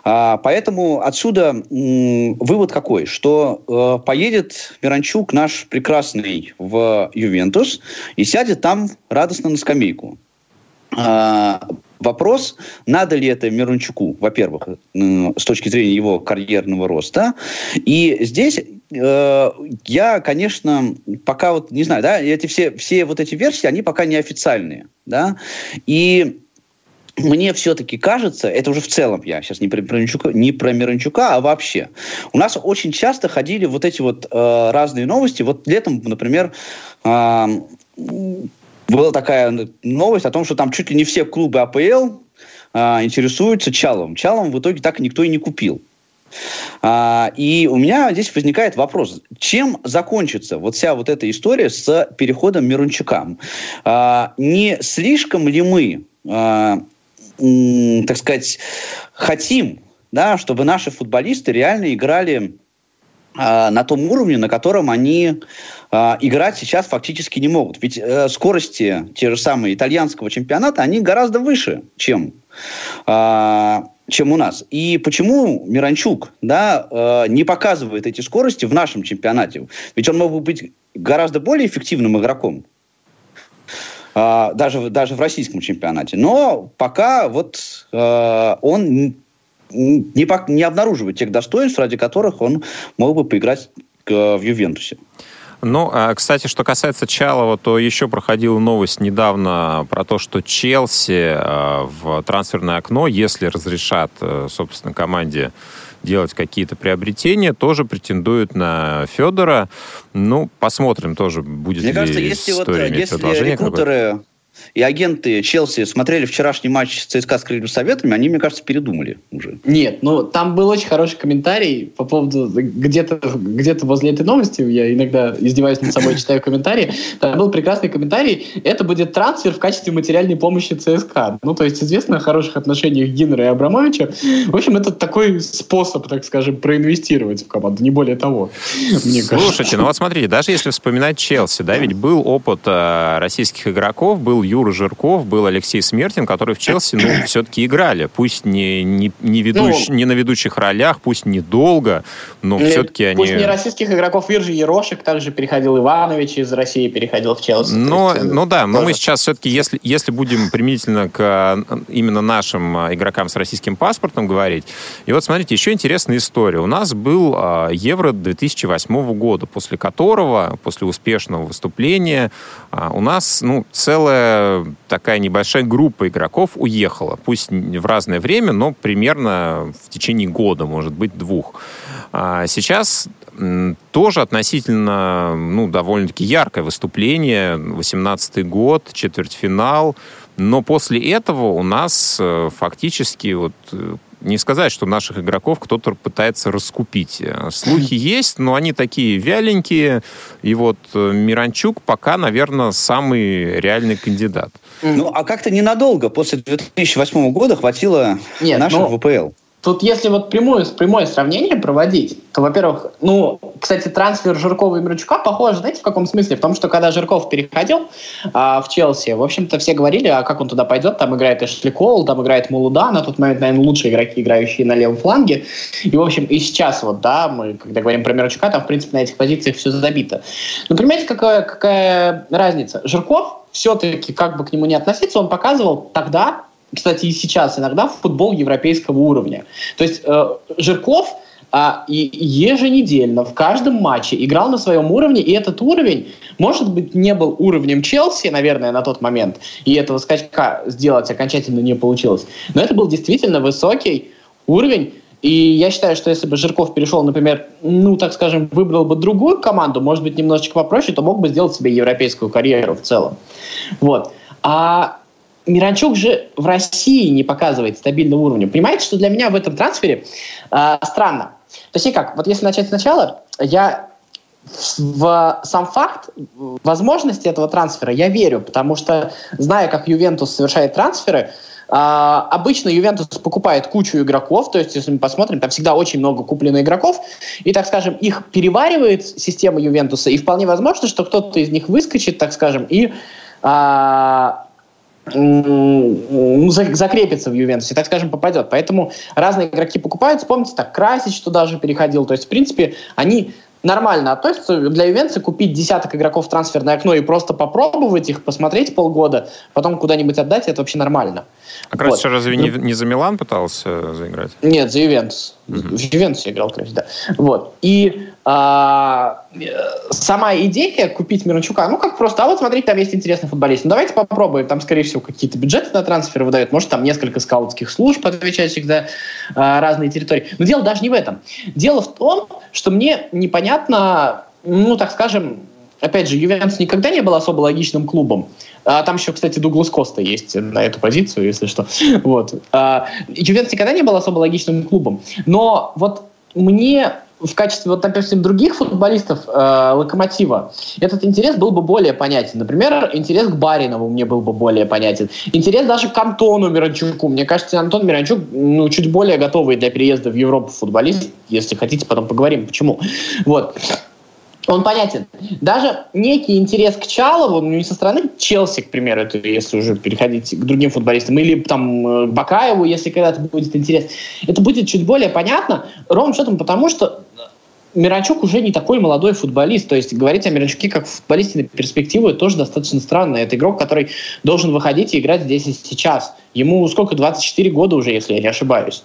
C: А, поэтому отсюда м, вывод какой, что э, поедет Миранчук наш прекрасный в Ювентус и сядет там радостно на скамейку. А, вопрос, надо ли это Мирончуку, во-первых, с точки зрения его карьерного роста. И здесь э, я, конечно, пока вот не знаю, да, эти все, все вот эти версии, они пока не официальные, да, и мне все-таки кажется, это уже в целом я сейчас не про Мирончука, не про Мирончука, а вообще. У нас очень часто ходили вот эти вот э, разные новости. Вот летом, например, э, была такая новость о том, что там чуть ли не все клубы АПЛ а, интересуются Чалом. Чалом в итоге так никто и не купил. А, и у меня здесь возникает вопрос, чем закончится вот вся вот эта история с переходом Мирончука? А, не слишком ли мы, а, так сказать, хотим, да, чтобы наши футболисты реально играли на том уровне, на котором они а, играть сейчас фактически не могут. Ведь э, скорости те же самые итальянского чемпионата, они гораздо выше, чем, э, чем у нас. И почему Миранчук да, э, не показывает эти скорости в нашем чемпионате? Ведь он мог бы быть гораздо более эффективным игроком. Uh, даже, даже в российском чемпионате. Но пока вот uh, он не, не обнаруживает тех достоинств, ради которых он мог бы поиграть в Ювентусе.
B: Ну, а, кстати, что касается Чалова, то еще проходила новость недавно про то, что Челси а, в трансферное окно, если разрешат, э, собственно, команде делать какие-то приобретения, тоже претендуют на Федора. Ну, посмотрим тоже, будет
C: Мне
B: ли
C: кажется, если, вот,
B: если
C: рекрутеры и агенты Челси смотрели вчерашний матч ЦСКА с Крыльями Советами, они, мне кажется, передумали уже.
D: Нет, ну там был очень хороший комментарий по поводу где-то где возле этой новости, я иногда издеваюсь над собой, читаю комментарии, там был прекрасный комментарий, это будет трансфер в качестве материальной помощи ЦСКА. Ну, то есть известно о хороших отношениях Гиннера и Абрамовича. В общем, это такой способ, так скажем, проинвестировать в команду, не более того.
B: Мне Слушайте, кажется. ну вот смотрите, даже если вспоминать Челси, да, ведь был опыт э, российских игроков, был Юра Жирков, был Алексей Смертин, которые в Челси, ну, (coughs) все-таки играли. Пусть не, не, не, ведущ, ну, не на ведущих ролях, пусть недолго, но не, все-таки они...
D: Пусть не российских игроков, Виржи Ерошек также переходил, Иванович из России переходил в Челси.
B: Но, есть, ну да, но мы сейчас все-таки, если, если будем применительно к именно нашим а, игрокам с российским паспортом говорить, и вот смотрите, еще интересная история. У нас был а, Евро 2008 года, после которого, после успешного выступления, у нас ну, целая такая небольшая группа игроков уехала. Пусть в разное время, но примерно в течение года, может быть, двух. А сейчас тоже относительно, ну, довольно-таки яркое выступление. 18 год, четвертьфинал. Но после этого у нас э, фактически вот э, не сказать, что наших игроков кто-то пытается раскупить. Э, слухи (laughs) есть, но они такие вяленькие. И вот э, Миранчук пока, наверное, самый реальный кандидат.
C: Ну, а как-то ненадолго. После 2008 года хватило Нет, наших но... ВПЛ.
D: Тут, если вот прямое, прямое сравнение проводить, то, во-первых, ну, кстати, трансфер Жиркова и Мирчука похож, знаете, в каком смысле? Потому что, когда Жирков переходил а, в Челси, в общем-то, все говорили, а как он туда пойдет, там играет Эшли Коул, там играет Мулуда, на тот момент, наверное, лучшие игроки, играющие на левом фланге. И, в общем, и сейчас вот, да, мы, когда говорим про Мирчука, там, в принципе, на этих позициях все забито. Но понимаете, какая, какая разница? Жирков все-таки, как бы к нему не относиться, он показывал тогда, кстати, и сейчас иногда футбол европейского уровня. То есть э, Жирков а, и еженедельно в каждом матче играл на своем уровне, и этот уровень, может быть, не был уровнем Челси, наверное, на тот момент, и этого скачка сделать окончательно не получилось. Но это был действительно высокий уровень, и я считаю, что если бы Жирков перешел, например, ну, так скажем, выбрал бы другую команду, может быть, немножечко попроще, то мог бы сделать себе европейскую карьеру в целом. Вот. А Миранчук же в России не показывает стабильного уровня. Понимаете, что для меня в этом трансфере э, странно. Точнее как, вот если начать сначала, я в сам факт возможности этого трансфера я верю, потому что, зная, как Ювентус совершает трансферы, а, обычно Ювентус покупает кучу игроков, то есть, если мы посмотрим, там всегда очень много куплено игроков, и, так скажем, их переваривает система Ювентуса, и вполне возможно, что кто-то из них выскочит, так скажем, и а, закрепится в Ювентусе, так скажем, попадет. Поэтому разные игроки покупают. Вспомните, так, Красич туда же переходил. То есть, в принципе, они нормально относятся. Для Ювенца купить десяток игроков в трансферное окно и просто попробовать их, посмотреть полгода, потом куда-нибудь отдать, это вообще нормально.
B: А Красич вот. разве не, ну, не за Милан пытался заиграть?
D: Нет, за Ювентус. Угу. В Ювентусе играл Красич, да. Вот. И а, сама идея купить Мирончука, ну как просто, а вот смотрите, там есть интересный футболист. Ну давайте попробуем, там, скорее всего, какие-то бюджеты на трансфер выдают, может, там несколько скаутских служб, отвечающих за а, разные территории. Но дело даже не в этом. Дело в том, что мне непонятно, ну, так скажем, опять же, Ювентус никогда не был особо логичным клубом. А, там еще, кстати, Дуглас Коста есть на эту позицию, если что. (laughs) Вот. А, Ювентус никогда не был особо логичным клубом. Но вот мне в качестве, вот, допустим, других футболистов э, Локомотива, этот интерес был бы более понятен. Например, интерес к Баринову мне был бы более понятен. Интерес даже к Антону Миранчуку. Мне кажется, Антон Миранчук ну, чуть более готовый для переезда в Европу футболист. Если хотите, потом поговорим, почему. Вот он понятен. Даже некий интерес к Чалову, ну, не со стороны Челси, к примеру, это если уже переходить к другим футболистам, или там э, Бакаеву, если когда-то будет интерес, это будет чуть более понятно, ровно счетом потому, что Миранчук уже не такой молодой футболист. То есть говорить о Миранчуке как футболисте на перспективу это тоже достаточно странно. Это игрок, который должен выходить и играть здесь и сейчас. Ему сколько, 24 года уже, если я не ошибаюсь.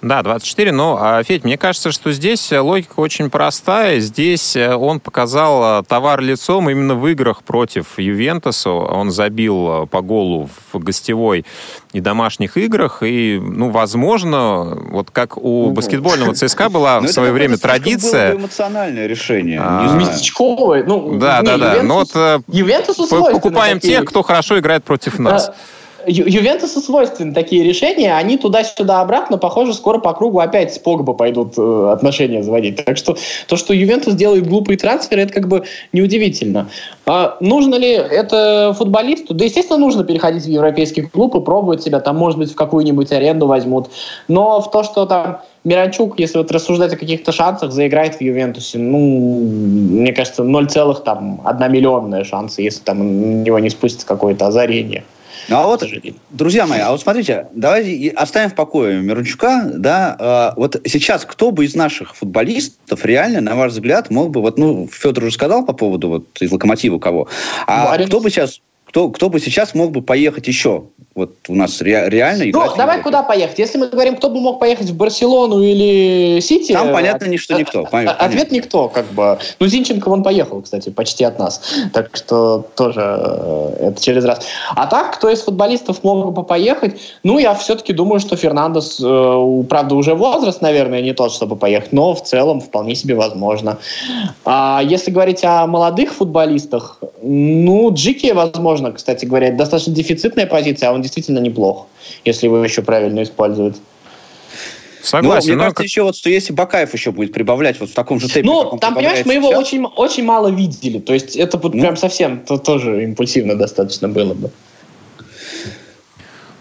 B: Да, 24. Но, а, Федь, мне кажется, что здесь логика очень простая. Здесь э, он показал э, товар лицом именно в играх против Ювентуса. Он забил э, по голу в гостевой и домашних играх. И, ну, возможно, вот как у ну, баскетбольного ЦСКА (laughs) была в свое время традиция...
C: Это эмоциональное решение.
D: А, Местечковое.
B: Ну, да, да, да. Но вот Ювентусу покупаем тех, кто хорошо играет против нас.
D: Ю Ювентусу свойственны такие решения, они туда-сюда обратно, похоже, скоро по кругу опять с Погба пойдут э, отношения заводить. Так что то, что Ювентус делает глупые трансферы, это как бы неудивительно. А нужно ли это футболисту? Да, естественно, нужно переходить в европейский клуб и пробовать себя. Там, может быть, в какую-нибудь аренду возьмут. Но в то, что там Миранчук, если вот рассуждать о каких-то шансах, заиграет в Ювентусе, ну, мне кажется, 0,1 миллионные шансы, если там у него не спустится какое-то озарение.
C: Ну а вот, друзья мои, а вот смотрите, давайте оставим в покое Мирончука, да, э, вот сейчас кто бы из наших футболистов реально, на ваш взгляд, мог бы, вот, ну, Федор уже сказал по поводу вот из Локомотива кого, а Барин. кто бы сейчас, кто, кто бы сейчас мог бы поехать еще вот у нас ре, реально
D: Ну, давай куда поехать? Если мы говорим, кто бы мог поехать в Барселону или Сити...
C: Там понятно, от, что никто.
D: От, понятно. Ответ никто, как бы. Ну, Зинченко он поехал, кстати, почти от нас. Так что тоже э, это через раз. А так, кто из футболистов мог бы поехать? Ну, я все-таки думаю, что Фернандес, э, правда, уже возраст, наверное, не тот, чтобы поехать, но в целом вполне себе возможно. А если говорить о молодых футболистах, ну, Джики, возможно, кстати говоря, достаточно дефицитная позиция, а он действительно неплох, если его еще правильно использовать.
C: Согласен. Ну, мне кажется, как... еще вот, что если Бакаев еще будет прибавлять вот в таком же темпе,
D: Ну, там, понимаешь, мы его очень, очень мало видели. То есть это вот ну. прям совсем то, тоже импульсивно достаточно было бы.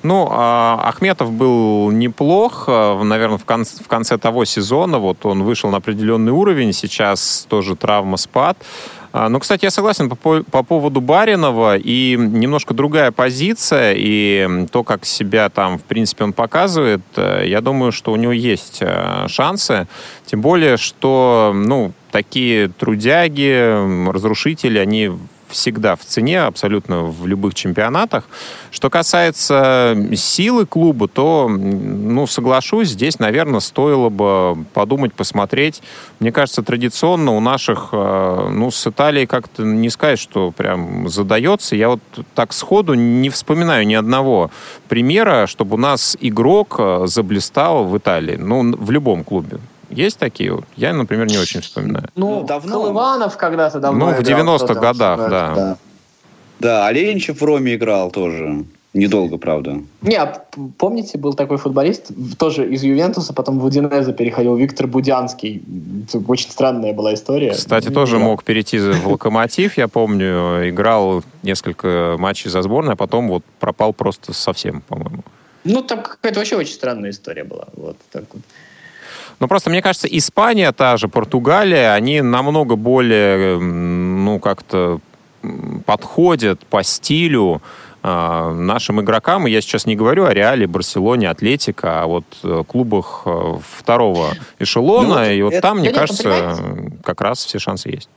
B: Ну, а, Ахметов был неплох, наверное, в конце, в конце того сезона. Вот он вышел на определенный уровень, сейчас тоже травма спад. А, ну, кстати, я согласен по, по поводу Баринова, и немножко другая позиция, и то, как себя там, в принципе, он показывает, э, я думаю, что у него есть э, шансы, тем более, что, ну, такие трудяги, разрушители, они всегда в цене, абсолютно в любых чемпионатах. Что касается силы клуба, то, ну, соглашусь, здесь, наверное, стоило бы подумать, посмотреть. Мне кажется, традиционно у наших, э, ну, с Италией как-то не сказать, что прям задается. Я вот так сходу не вспоминаю ни одного примера, чтобы у нас игрок э, заблистал в Италии, ну, в любом клубе. Есть такие вот? Я, например, не очень вспоминаю.
D: Ну, давно. Колыванов когда-то давно
B: Ну, в 90-х годах, да.
C: да. Да, Оленичев в Роме играл тоже. Недолго, правда.
D: Нет, помните, был такой футболист, тоже из Ювентуса, потом в Удинезе переходил Виктор Будянский. Очень странная была история.
B: Кстати, тоже мог перейти в Локомотив, я помню. Играл несколько матчей за сборную, а потом вот пропал просто совсем, по-моему.
D: Ну, там какая-то вообще очень странная история была. Вот так вот.
B: Но просто, мне кажется, Испания, та же Португалия, они намного более, ну, как-то подходят по стилю э, нашим игрокам. И я сейчас не говорю о Реале, Барселоне, Атлетика, а вот э, клубах э, второго эшелона. Ну, вот и вот это, там, мне кажется, как раз все шансы есть.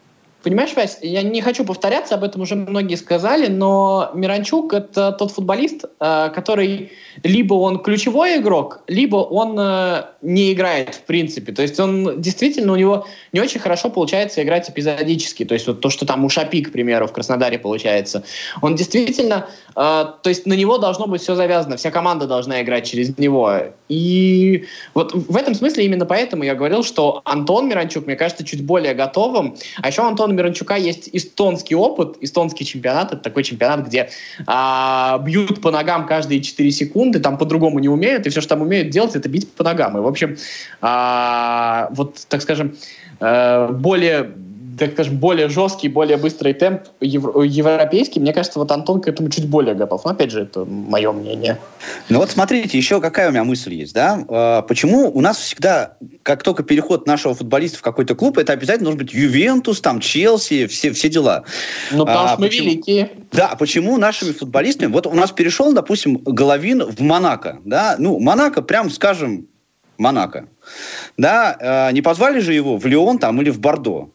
D: Понимаешь, Вась, я не хочу повторяться, об этом уже многие сказали, но Миранчук — это тот футболист, э, который либо он ключевой игрок, либо он э, не играет в принципе. То есть он действительно, у него не очень хорошо получается играть эпизодически. То есть вот то, что там у Шапи, к примеру, в Краснодаре получается. Он действительно, э, то есть на него должно быть все завязано, вся команда должна играть через него. И вот в этом смысле именно поэтому я говорил, что Антон Миранчук, мне кажется, чуть более готовым. А еще у Антона Миранчука есть эстонский опыт, эстонский чемпионат. Это такой чемпионат, где а, бьют по ногам каждые 4 секунды, там по-другому не умеют, и все, что там умеют делать, это бить по ногам. И, в общем, а, вот, так скажем, а, более так скажем, более жесткий, более быстрый темп европейский, мне кажется, вот Антон к этому чуть более готов. Но, опять же, это мое мнение.
C: Ну вот смотрите, еще какая у меня мысль есть, да? А, почему у нас всегда, как только переход нашего футболиста в какой-то клуб, это обязательно должен быть Ювентус, там, Челси, все, все дела.
D: Ну, потому а, что мы почему... великие.
C: Да, почему нашими футболистами... Вот у нас перешел, допустим, Головин в Монако, да? Ну, Монако, прям скажем, Монако. Да, э, не позвали же его в Лион там или в Бордо.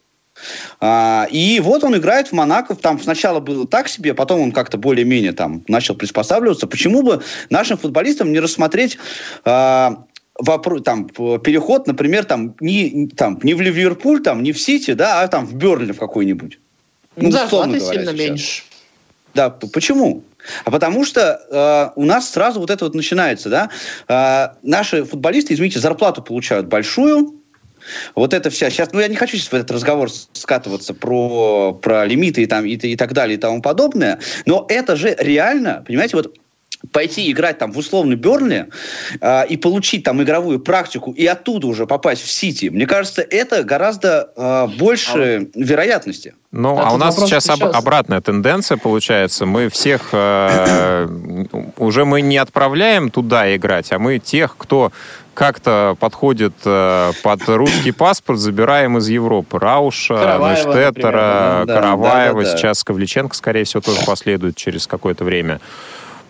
C: А, и вот он играет в Монако. Там сначала было так себе, потом он как-то более-менее там начал приспосабливаться. Почему бы нашим футболистам не рассмотреть а, вопрос, там, переход, например, там, не, там, не в Ливерпуль, там, не в Сити, да, а там в Берли в какой-нибудь.
D: Ну, зарплаты сильно сейчас. меньше.
C: Да, почему? А потому что э, у нас сразу вот это вот начинается, да, э, наши футболисты, извините, зарплату получают большую, вот это вся сейчас, ну я не хочу сейчас в этот разговор скатываться про про лимиты и там и, и так далее и тому подобное, но это же реально, понимаете, вот пойти играть там в условный Бернли э, и получить там игровую практику и оттуда уже попасть в Сити, мне кажется, это гораздо э, больше а вероятности.
B: Ну, а, а у нас сейчас, сейчас обратная тенденция получается. Мы всех э, (clears throat) уже мы не отправляем туда играть, а мы тех, кто как-то подходит э, под русский паспорт, забираем из Европы. Рауша, Нештеттера, Караваева, да, да, да. сейчас Ковличенко, скорее всего, тоже последует через какое-то время.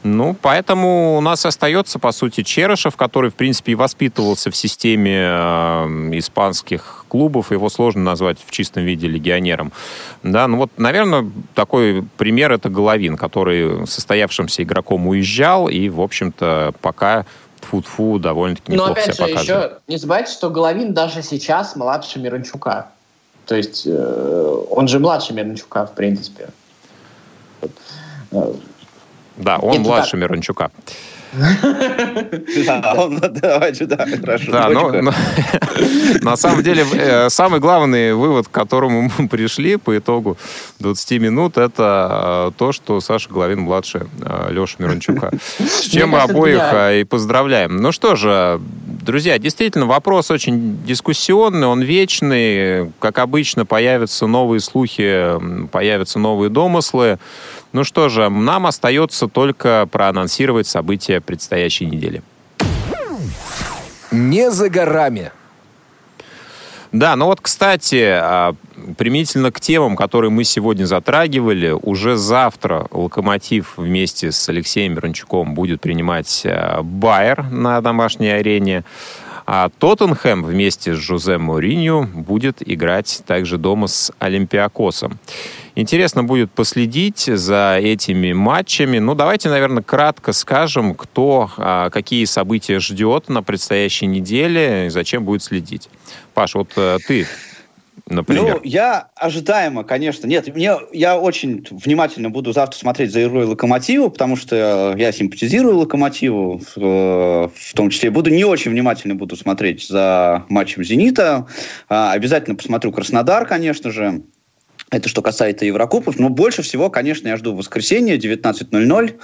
B: Ну, поэтому у нас остается, по сути, Черышев, который, в принципе, и воспитывался в системе э, испанских клубов. Его сложно назвать в чистом виде легионером. Да, ну вот, наверное, такой пример это Головин, который состоявшимся игроком уезжал и, в общем-то, пока тфу-тфу довольно-таки неплохо Но, опять
D: себя же, показывает. еще не забывайте, что Головин даже сейчас младше Мирончука. То есть э, он же младше Мирончука, в принципе.
B: Э, да, он Это младше так. Мирончука.
C: Да, он, давайте, да, хорошо. Да,
B: но, но, на самом деле, э, самый главный вывод, к которому мы пришли по итогу 20 минут, это э, то, что Саша Головин младше э, Леша Мирончука. (laughs) С чем мы обоих и поздравляем. Ну что же, друзья, действительно, вопрос очень дискуссионный, он вечный. Как обычно, появятся новые слухи, появятся новые домыслы. Ну что же, нам остается только проанонсировать события предстоящей недели.
A: Не за горами.
B: Да, ну вот, кстати, а, применительно к темам, которые мы сегодня затрагивали, уже завтра «Локомотив» вместе с Алексеем Мирончуком будет принимать а, Байер на домашней арене. А Тоттенхэм вместе с Жозе Моринью будет играть также дома с Олимпиакосом. Интересно будет последить за этими матчами. Ну, давайте, наверное, кратко скажем, кто а, какие события ждет на предстоящей неделе и зачем будет следить. Паш, вот а, ты например?
C: Ну, я ожидаемо, конечно. Нет, мне, я очень внимательно буду завтра смотреть за игрой Локомотиву, потому что я симпатизирую Локомотиву, в, в том числе. Буду не очень внимательно буду смотреть за матчем Зенита. А, обязательно посмотрю Краснодар, конечно же. Это что касается Еврокубков. Но больше всего, конечно, я жду воскресенье, 19.00,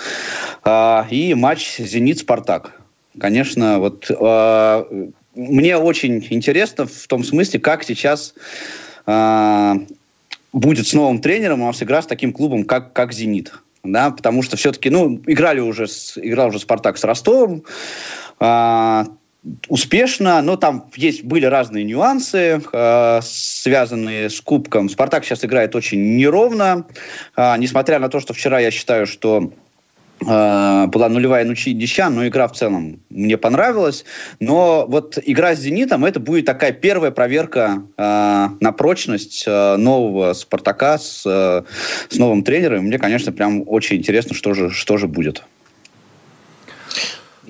C: э, и матч «Зенит-Спартак». Конечно, вот э, мне очень интересно в том смысле, как сейчас э, будет с новым тренером у нас игра с таким клубом, как, как «Зенит». Да, потому что все-таки, ну, играли уже, с, играл уже «Спартак» с Ростовом, э, успешно, но там есть были разные нюансы, э, связанные с кубком. Спартак сейчас играет очень неровно, э, несмотря на то, что вчера я считаю, что была нулевая ничья, но игра в целом мне понравилась. Но вот игра с «Зенитом» это будет такая первая проверка э, на прочность э, нового «Спартака» с, э, с новым тренером. Мне, конечно, прям очень интересно, что же, что же будет.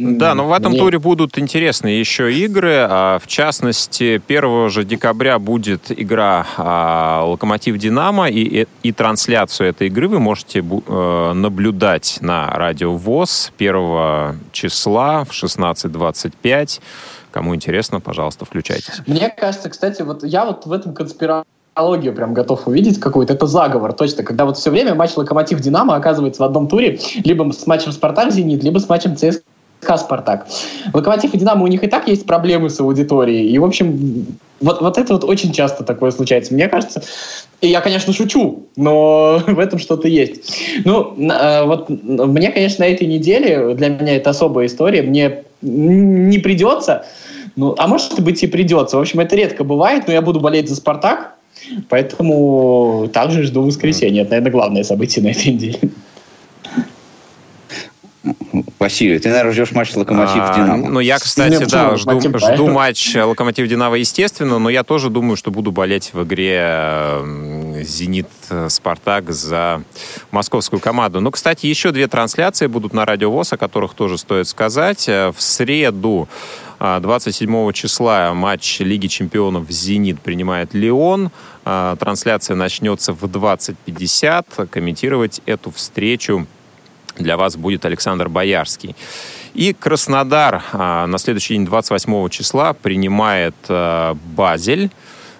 B: Да, но в этом Мне... туре будут интересные еще игры. А, в частности, 1 же декабря будет игра а, «Локомотив-Динамо», и, и трансляцию этой игры вы можете э, наблюдать на радио ВОЗ 1 числа в 16.25. Кому интересно, пожалуйста, включайтесь.
D: Мне кажется, кстати, вот я вот в этом конспирологию прям готов увидеть какой-то. Это заговор, точно. Когда вот все время матч Локомотив-Динамо оказывается в одном туре, либо с матчем Спартак-Зенит, либо с матчем ЦСКА ЦСКА «Спартак». Локомотив и «Динамо» у них и так есть проблемы с аудиторией. И, в общем, вот, вот это вот очень часто такое случается. Мне кажется, и я, конечно, шучу, но (laughs) в этом что-то есть. Ну, э, вот мне, конечно, на этой неделе, для меня это особая история, мне не придется, ну, а может быть и придется. В общем, это редко бывает, но я буду болеть за «Спартак», поэтому также жду воскресенья. Это, наверное, главное событие на этой неделе.
C: Василий, ты, наверное, ждешь матч Локомотив-Динамо.
B: А, ну, я, кстати, Нет, да, жду, жду матч Локомотив-Динамо, естественно, но я тоже думаю, что буду болеть в игре «Зенит Спартак» за московскую команду. Ну, кстати, еще две трансляции будут на Радио ВОЗ, о которых тоже стоит сказать. В среду 27 числа матч Лиги чемпионов «Зенит» принимает «Леон». Трансляция начнется в 20.50. Комментировать эту встречу для вас будет Александр Боярский. И Краснодар а, на следующий день, 28 числа, принимает а, Базель.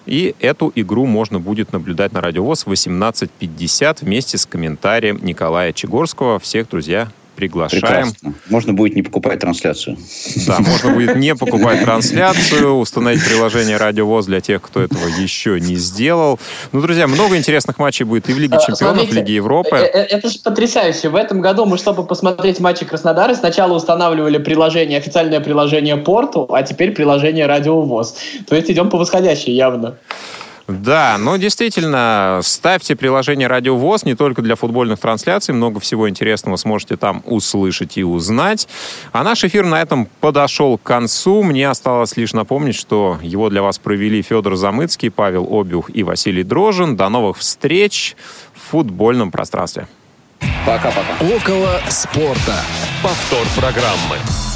B: И эту игру можно будет наблюдать на радиовоз 18.50 вместе с комментарием Николая Чегорского. Всех, друзья, приглашаем. Прекрасно.
C: Можно будет не покупать трансляцию.
B: Да, можно будет не покупать трансляцию, установить приложение Радио ВОЗ для тех, кто этого еще не сделал. Ну, друзья, много интересных матчей будет и в Лиге а, Чемпионов, в Лиге Европы. Э,
D: э, это же потрясающе. В этом году мы, чтобы посмотреть матчи Краснодара, сначала устанавливали приложение, официальное приложение Порту, а теперь приложение Радио ВОЗ. То есть идем по восходящей явно.
B: Да, ну действительно, ставьте приложение Радио ВОЗ не только для футбольных трансляций, много всего интересного сможете там услышать и узнать. А наш эфир на этом подошел к концу. Мне осталось лишь напомнить, что его для вас провели Федор Замыцкий, Павел Обюх и Василий Дрожин. До новых встреч в футбольном пространстве.
A: Пока-пока. Около спорта. Повтор программы.